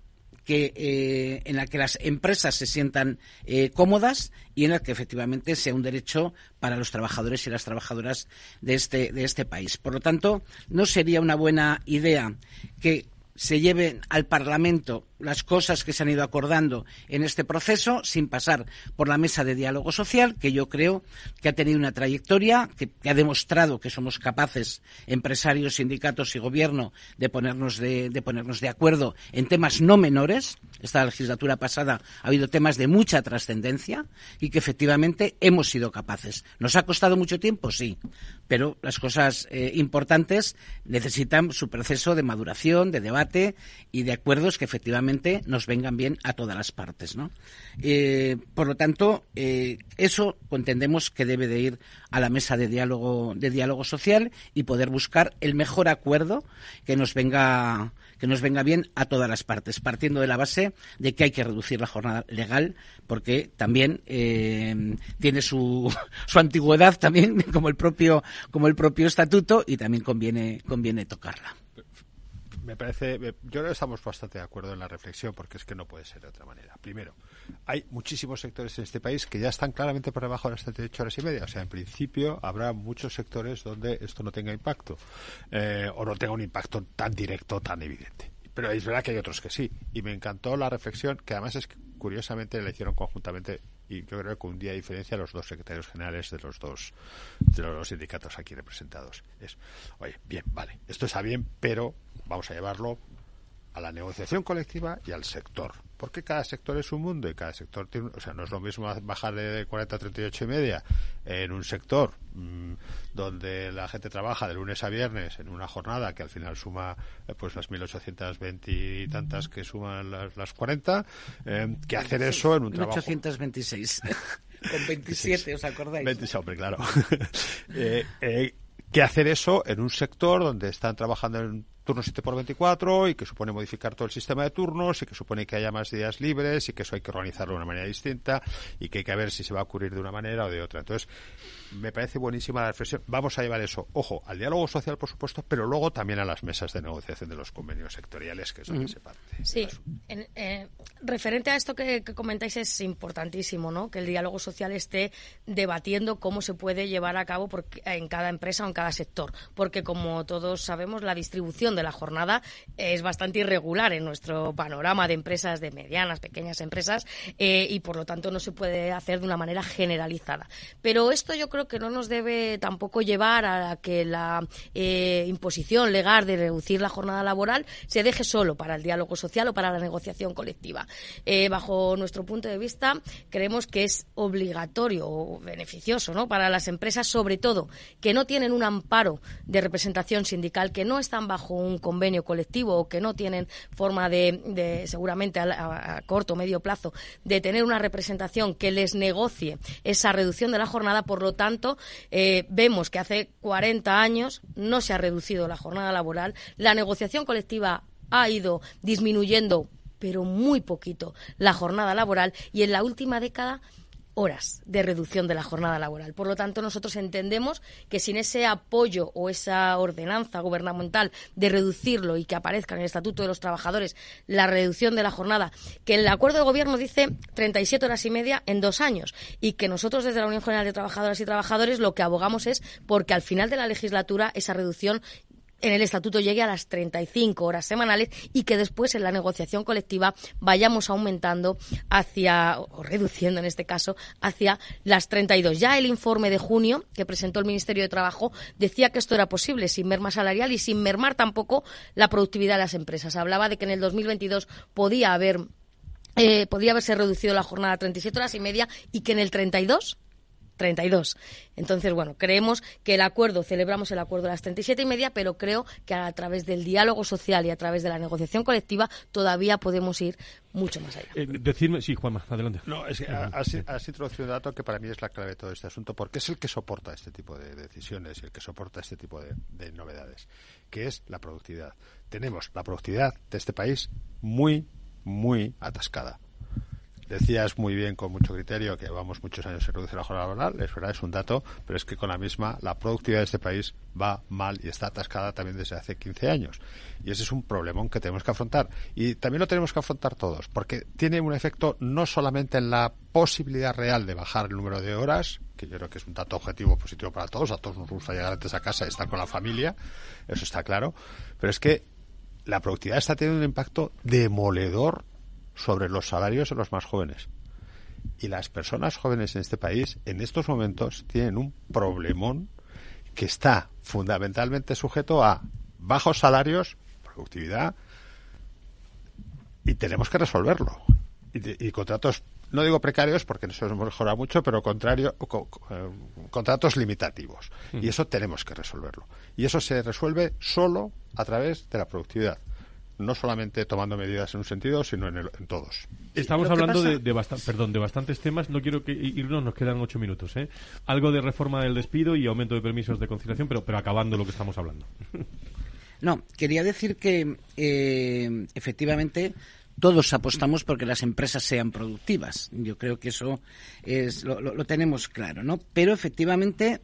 que, eh, en la que las empresas se sientan eh, cómodas y en la que efectivamente sea un derecho para los trabajadores y las trabajadoras de este, de este país. Por lo tanto, no sería una buena idea que se lleven al Parlamento las cosas que se han ido acordando en este proceso sin pasar por la mesa de diálogo social, que yo creo que ha tenido una trayectoria, que, ha demostrado que somos capaces, empresarios, sindicatos y gobierno, de ponernos de, ponernos de acuerdo en temas no menores. Esta legislatura pasada ha habido temas de mucha trascendencia y que efectivamente hemos sido capaces. ¿Nos ha costado mucho tiempo? Sí, pero las cosas eh, importantes necesitan su proceso de maduración, de debate y de acuerdos que efectivamente nos vengan bien a todas las partes. ¿no? Eh, por lo tanto, eh, eso entendemos que debe de ir a la mesa de diálogo, de diálogo social y poder buscar el mejor acuerdo que nos venga que nos venga bien a todas las partes, partiendo de la base de que hay que reducir la jornada legal, porque también eh, tiene su, <laughs> su antigüedad también, <laughs> como el propio, como el propio estatuto, y también conviene, conviene tocarla me parece, yo creo que estamos bastante de acuerdo en la reflexión porque es que no puede ser de otra manera. Primero, hay muchísimos sectores en este país que ya están claramente por debajo de las 38 horas y media. O sea, en principio habrá muchos sectores donde esto no tenga impacto eh, o no tenga un impacto tan directo, tan evidente. Pero es verdad que hay otros que sí. Y me encantó la reflexión, que además es que curiosamente la hicieron conjuntamente y yo creo que un día diferencia los dos secretarios generales de los dos de los sindicatos aquí representados. Es, oye, bien, vale, esto está bien, pero vamos a llevarlo a la negociación colectiva y al sector. Porque cada sector es un mundo y cada sector tiene. O sea, no es lo mismo bajar de 40 a 38 y media en un sector mm, donde la gente trabaja de lunes a viernes en una jornada que al final suma eh, pues las 1820 y tantas que suman las, las 40, eh, que hacer eso en un trabajo. 1826. <laughs> Con 27, ¿os acordáis? 26, hombre, claro. <laughs> eh, eh, que hacer eso en un sector donde están trabajando en turno 7 por 24 y que supone modificar todo el sistema de turnos y que supone que haya más días libres y que eso hay que organizarlo de una manera distinta y que hay que ver si se va a ocurrir de una manera o de otra. Entonces, me parece buenísima la reflexión. Vamos a llevar eso, ojo, al diálogo social, por supuesto, pero luego también a las mesas de negociación de los convenios sectoriales, que es donde se parte. Sí, en, eh, referente a esto que, que, comentáis es importantísimo, ¿no? Que el diálogo social esté debatiendo cómo se puede llevar a cabo por, en cada empresa o en cada sector, porque como todos sabemos, la distribución de la jornada es bastante irregular en nuestro panorama de empresas, de medianas, pequeñas empresas, eh, y por lo tanto no se puede hacer de una manera generalizada. Pero esto yo creo que no nos debe tampoco llevar a que la eh, imposición legal de reducir la jornada laboral se deje solo para el diálogo social o para la negociación colectiva. Eh, bajo nuestro punto de vista, creemos que es obligatorio o beneficioso ¿no? para las empresas, sobre todo, que no tienen un amparo de representación sindical, que no están bajo un convenio colectivo o que no tienen forma de, de seguramente a, a corto o medio plazo, de tener una representación que les negocie esa reducción de la jornada. Por lo tanto, eh, vemos que hace 40 años no se ha reducido la jornada laboral. La negociación colectiva ha ido disminuyendo pero muy poquito la jornada laboral y en la última década horas de reducción de la jornada laboral. Por lo tanto, nosotros entendemos que sin ese apoyo o esa ordenanza gubernamental de reducirlo y que aparezca en el Estatuto de los Trabajadores la reducción de la jornada, que el acuerdo de gobierno dice 37 horas y media en dos años y que nosotros desde la Unión General de Trabajadoras y Trabajadores lo que abogamos es porque al final de la legislatura esa reducción en el estatuto llegue a las 35 horas semanales y que después en la negociación colectiva vayamos aumentando hacia, o reduciendo en este caso, hacia las 32. Ya el informe de junio que presentó el Ministerio de Trabajo decía que esto era posible sin merma salarial y sin mermar tampoco la productividad de las empresas. Hablaba de que en el 2022 podía haber eh, haberse reducido la jornada a 37 horas y media y que en el 32 32. Entonces, bueno, creemos que el acuerdo, celebramos el acuerdo a las 37 y media, pero creo que a través del diálogo social y a través de la negociación colectiva todavía podemos ir mucho más allá. Eh, decirme, sí, Juanma, adelante. No, es que has, has, introducido un dato que para mí es la clave de todo este asunto, porque es el que soporta este tipo de decisiones y el que soporta este tipo de, de novedades, que es la productividad. Tenemos la productividad de este país muy, muy atascada Decías muy bien, con mucho criterio, que llevamos muchos años en reducir la jornada laboral, es verdad, es un dato, pero es que con la misma, la productividad de este país va mal y está atascada también desde hace 15 años. Y ese es un problemón que tenemos que afrontar. Y también lo tenemos que afrontar todos, porque tiene un efecto no solamente en la posibilidad real de bajar el número de horas, que yo creo que es un dato objetivo positivo para todos, a todos nos gusta llegar antes a casa y estar con la familia, eso está claro, pero es que la productividad está teniendo un impacto demoledor sobre los salarios de los más jóvenes. Y las personas jóvenes en este país en estos momentos tienen un problemón que está fundamentalmente sujeto a bajos salarios, productividad, y tenemos que resolverlo. Y, y contratos, no digo precarios porque eso hemos mejorado mucho, pero contrario, co, eh, contratos limitativos. Mm. Y eso tenemos que resolverlo. Y eso se resuelve solo a través de la productividad no solamente tomando medidas en un sentido, sino en, el, en todos. Estamos hablando de, de, perdón, de bastantes temas. No quiero que irnos, nos quedan ocho minutos. ¿eh? Algo de reforma del despido y aumento de permisos de conciliación, pero, pero acabando lo que estamos hablando. <laughs> No, quería decir que eh, efectivamente todos apostamos porque las empresas sean productivas. Yo creo que eso es, lo, lo, lo tenemos claro, ¿no? Pero efectivamente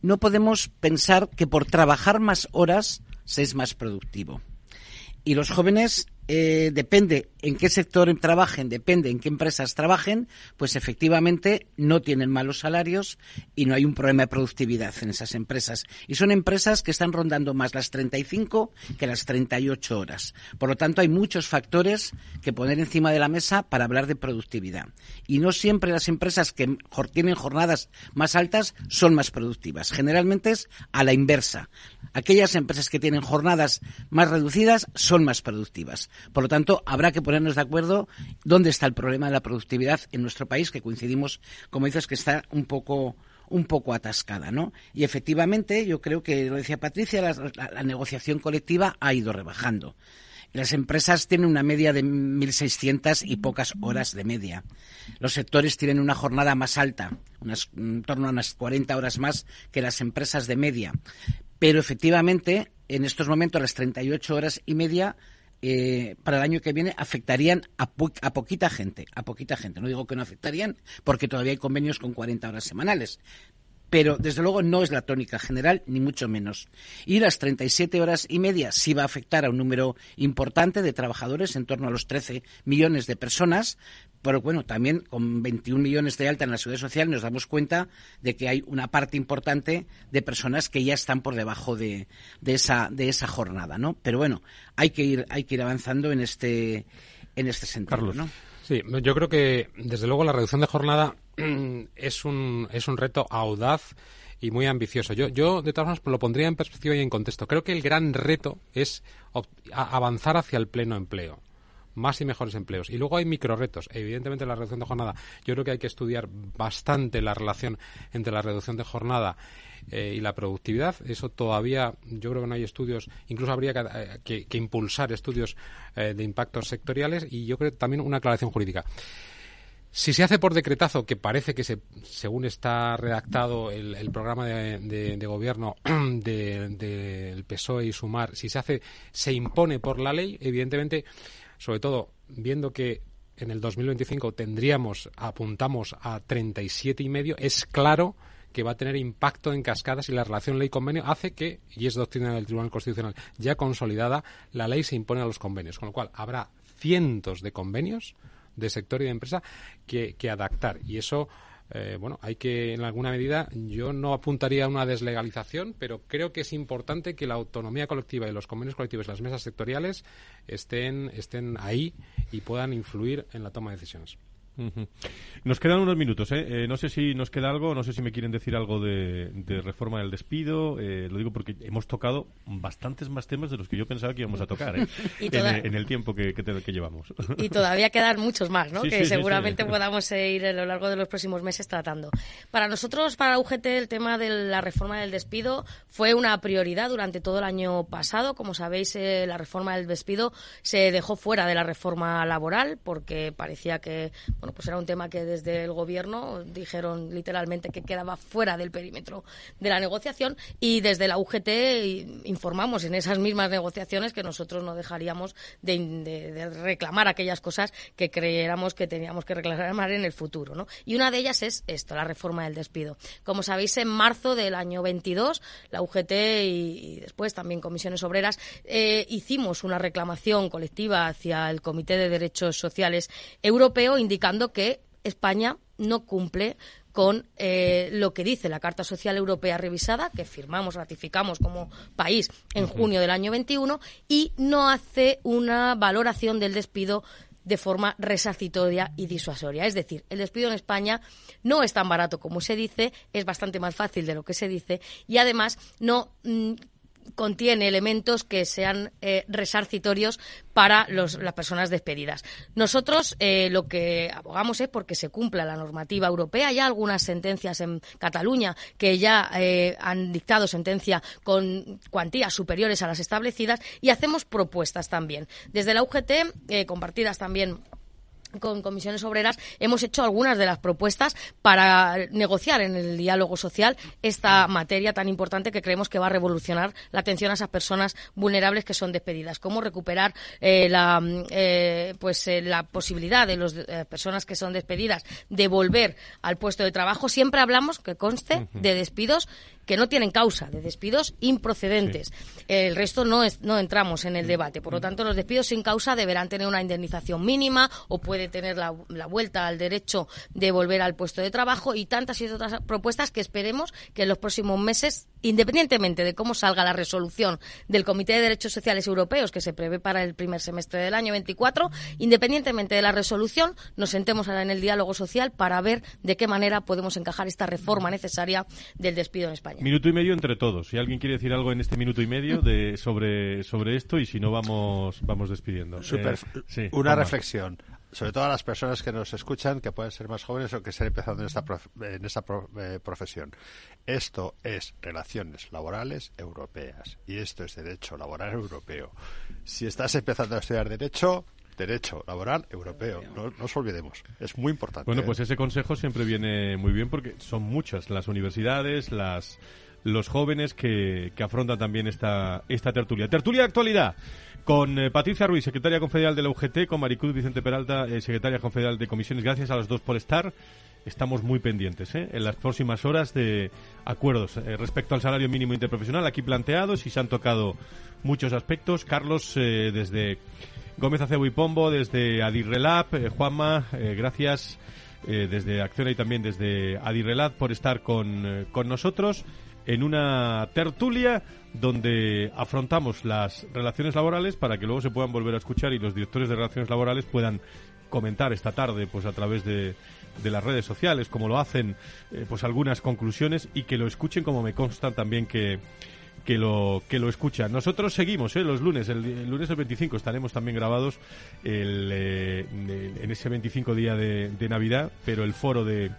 no podemos pensar que por trabajar más horas se es más productivo Y los jóvenes eh, depende en qué sector trabajen, depende en qué empresas trabajen, pues efectivamente no tienen malos salarios y no hay un problema de productividad en esas empresas. Y son empresas que están rondando más las 35 que las 38 horas. Por lo tanto, hay muchos factores que poner encima de la mesa para hablar de productividad. Y no siempre las empresas que tienen jornadas más altas son más productivas. Generalmente es a la inversa. Aquellas empresas que tienen jornadas más reducidas son más productivas. Por lo tanto, habrá que ponernos de acuerdo dónde está el problema de la productividad en nuestro país, que coincidimos, como dices, que está un poco un poco atascada, ¿no? Y efectivamente, yo creo que lo decía Patricia, la, negociación colectiva ha ido rebajando. Las empresas tienen una media de 1.600 y pocas horas de media. Los sectores tienen una jornada más alta, unas, en torno a unas 40 horas más que las empresas de media. Pero efectivamente, en estos momentos, las 38 horas y media eh, para el año que viene afectarían a, a, poquita gente, a poquita gente. No digo que no afectarían, porque todavía hay convenios con 40 horas semanales, pero desde luego no es la tónica general, ni mucho menos. Y las 37 horas y media sí va a afectar a un número importante de trabajadores, en torno a los 13 millones de personas, pero bueno, también con 21 millones de alta en la seguridad social nos damos cuenta de que hay una parte importante de personas que ya están por debajo de, de esa, de esa jornada, ¿no? Pero bueno, hay que ir, hay que ir avanzando en este, en este sentido, ¿no? Sí, yo creo que desde luego la reducción de jornada <clears throat> es un, es un reto audaz y muy ambicioso. Yo, yo, de todas formas, lo pondría en perspectiva y en contexto. Creo que el gran reto es avanzar hacia el pleno empleo más y mejores empleos. Y luego hay microretos. Evidentemente, la reducción de jornada, yo creo que hay que estudiar bastante la relación entre la reducción de jornada eh, y la productividad. Eso todavía, yo creo que no hay estudios, incluso habría que, eh, impulsar estudios eh, de impactos sectoriales y yo creo también una aclaración jurídica. Si se hace por decretazo, que parece que se, según está redactado el, programa de, gobierno <clears throat> del de, PSOE y Sumar, si se hace, se impone por la ley, evidentemente sobre todo viendo que en el 2025 tendríamos, apuntamos a 37 y medio, es claro que va a tener impacto en cascadas y la relación ley-convenio hace que, y es doctrina del Tribunal Constitucional ya consolidada, la ley se impone a los convenios, con lo cual habrá cientos de convenios de sector y de empresa que, adaptar y eso eh, bueno, hay que, en alguna medida, yo no apuntaría a una deslegalización, pero creo que es importante que la autonomía colectiva y los convenios colectivos y las mesas sectoriales estén, estén ahí y puedan influir en la toma de decisiones. Nos quedan unos minutos, ¿eh? ¿eh? No sé si nos queda algo, no sé si me quieren decir algo de, reforma del despido. Eh, lo digo porque hemos tocado bastantes más temas de los que yo pensaba que íbamos a tocar ¿eh? <laughs> en, el tiempo que, que, llevamos. Y todavía quedan muchos más, ¿no? que seguramente podamos ir a lo largo de los próximos meses tratando. Para nosotros, para UGT, el tema de la reforma del despido fue una prioridad durante todo el año pasado. Como sabéis, eh, la reforma del despido se dejó fuera de la reforma laboral porque parecía que bueno, pues era un tema que desde el gobierno dijeron literalmente que quedaba fuera del perímetro de la negociación y desde la UGT informamos en esas mismas negociaciones que nosotros no dejaríamos de, reclamar aquellas cosas que creyéramos que teníamos que reclamar en el futuro, ¿no? Y una de ellas es esto, la reforma del despido. Como sabéis, en marzo del año 22, la UGT y, después también comisiones obreras eh, hicimos una reclamación colectiva hacia el Comité de Derechos Sociales Europeo indicando que España no cumple con eh, lo que dice la Carta Social Europea revisada, que firmamos, ratificamos como país en junio del año 21, y no hace una valoración del despido de forma resarcitoria y disuasoria. Es decir, el despido en España no es tan barato como se dice, es bastante más fácil de lo que se dice y además no mm, contiene elementos que sean eh, resarcitorios para las personas despedidas. Nosotros eh, lo que abogamos es porque se cumpla la normativa europea. Hay algunas sentencias en Cataluña que ya eh, han dictado sentencia con cuantías superiores a las establecidas y hacemos propuestas también. Desde la UGT, compartidas también con comisiones obreras hemos hecho algunas de las propuestas para negociar en el diálogo social esta materia tan importante que creemos que va a revolucionar la atención a esas personas vulnerables que son despedidas. Cómo recuperar eh, la, eh, pues, eh, la posibilidad de las personas que son despedidas de volver al puesto de trabajo. Siempre hablamos, que conste, de despidos que no tienen causa, de despidos improcedentes. El resto no, es, no entramos en el debate. Por lo tanto, los despidos sin causa deberán tener una indemnización mínima o puede tener la, la vuelta al derecho de volver al puesto de trabajo y tantas y otras propuestas que esperemos que en los próximos meses, independientemente de cómo salga la resolución del Comité de Derechos Sociales Europeos que se prevé para el primer semestre del año 24, independientemente de la resolución, nos sentemos ahora en el diálogo social para ver de qué manera podemos encajar esta reforma necesaria del despido en España. Minuto y medio entre todos. Si alguien quiere decir algo en este minuto y medio de, sobre, sobre esto y si no vamos, vamos despidiendo. Super, Eh, sí, una reflexión, sobre todo a las personas que nos escuchan, que pueden ser más jóvenes o que estén empezando en esta, prof- en esta pro- eh, profesión. Esto es relaciones laborales europeas y esto es derecho laboral europeo. Si estás empezando a estudiar derecho, derecho laboral europeo. No, no nos olvidemos. Es muy importante. Bueno, ¿eh? pues ese consejo siempre viene muy bien porque son muchas las universidades, las los jóvenes que, que afrontan también esta, esta tertulia. Tertulia de actualidad con eh, Patricia Ruiz, secretaria confederal de la UGT, con Maricruz Vicente Peralta, eh, secretaria confederal de comisiones. Gracias a las dos por estar. Estamos muy pendientes ¿eh? en las próximas horas de acuerdos eh, respecto al salario mínimo interprofesional aquí planteados y se han tocado muchos aspectos. Carlos, desde Gómez Acebo y Pombo, desde Adirrelab, Juanma, gracias desde Acciona y también desde Adirrelab por estar con, con nosotros en una tertulia donde afrontamos las relaciones laborales para que luego se puedan volver a escuchar y los directores de relaciones laborales puedan comentar esta tarde pues a través de, de las redes sociales como lo hacen eh, pues algunas conclusiones y que lo escuchen como me consta también que que lo que lo escuchan. Nosotros seguimos ¿eh? los lunes, el, lunes el 25 estaremos también grabados el, eh, en ese 25 día de Navidad, pero el foro de,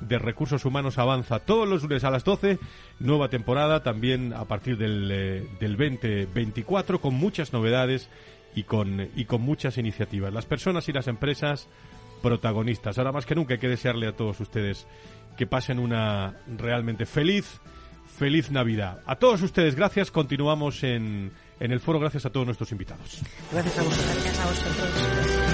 de recursos humanos avanza todos los lunes a las 12, nueva temporada también a partir del, eh, del 2024 con muchas novedades y con, y con muchas iniciativas. Las personas y las empresas protagonistas. Ahora más que nunca hay que desearle a todos ustedes que pasen una realmente feliz, feliz Navidad. A todos ustedes, gracias. Continuamos en, en el foro. Gracias a todos nuestros invitados. Gracias a vosotros. Gracias a vosotros.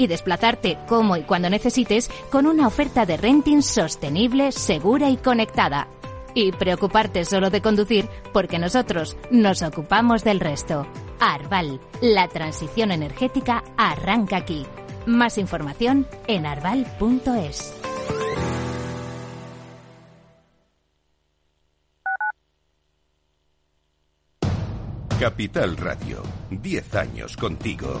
y desplazarte como y cuando necesites con una oferta de renting sostenible, segura y conectada. Y preocuparte solo de conducir porque nosotros nos ocupamos del resto. Arval, la transición energética arranca aquí. Más información en arval.es. Capital Radio, 10 años contigo.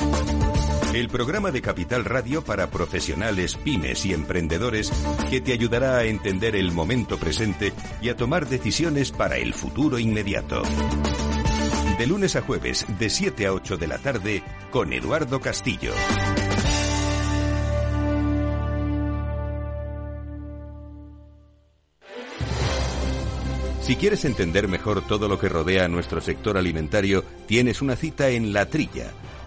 El programa de Capital Radio para profesionales, pymes y emprendedores que te ayudará a entender el momento presente y a tomar decisiones para el futuro inmediato. De lunes a jueves, de 7 a 8 de la tarde, con Eduardo Castillo. Si quieres entender mejor todo lo que rodea a nuestro sector alimentario, tienes una cita en La Trilla.